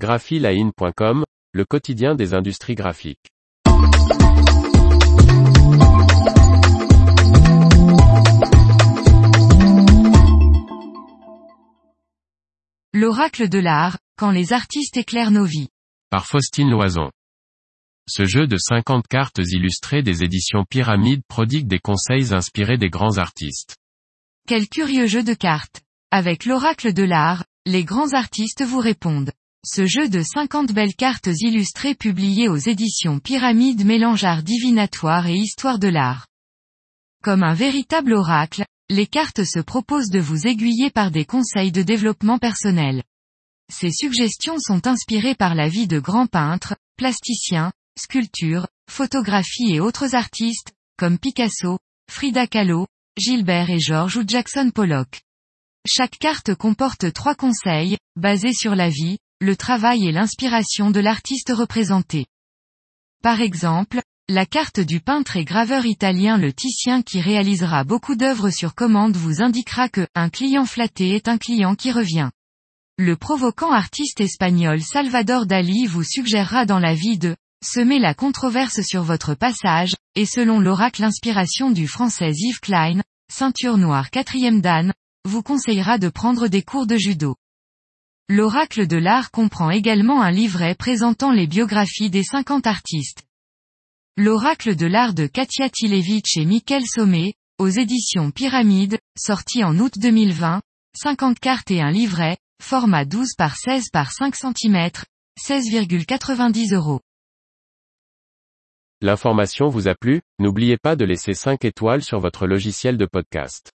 graphiline.com, le quotidien des industries graphiques. L'oracle de l'art, quand les artistes éclairent nos vies. Par Faustine Loison. Ce jeu de 50 cartes illustrées des éditions Pyramide prodigue des conseils inspirés des grands artistes. Quel curieux jeu de cartes. Avec l'oracle de l'art, les grands artistes vous répondent. Ce jeu de 50 belles cartes illustrées publiées aux éditions Pyramide mélange art divinatoire et histoire de l'art. Comme un véritable oracle, les cartes se proposent de vous aiguiller par des conseils de développement personnel. Ces suggestions sont inspirées par la vie de grands peintres, plasticiens, sculptures, photographies et autres artistes, comme Picasso, Frida Kahlo, Gilbert et George ou Jackson Pollock. Chaque carte comporte trois conseils, basés sur la vie, le travail et l'inspiration de l'artiste représenté. Par exemple, la carte du peintre et graveur italien le Titien qui réalisera beaucoup d'œuvres sur commande vous indiquera que, un client flatté est un client qui revient. Le provoquant artiste espagnol Salvador Dali vous suggérera dans la vie de, semer la controverse sur votre passage, et selon l'oracle inspiration du français Yves Klein, ceinture noire quatrième dan, vous conseillera de prendre des cours de judo. L'oracle de l'art comprend également un livret présentant les biographies des 50 artistes. L'oracle de l'art de Katia Tilevich et Michael Sommet, aux éditions Pyramide, sorti en août 2020, 50 cartes et un livret, format 12 par 16 par 5 cm, 16,90 euros. L'information vous a plu, n'oubliez pas de laisser 5 étoiles sur votre logiciel de podcast.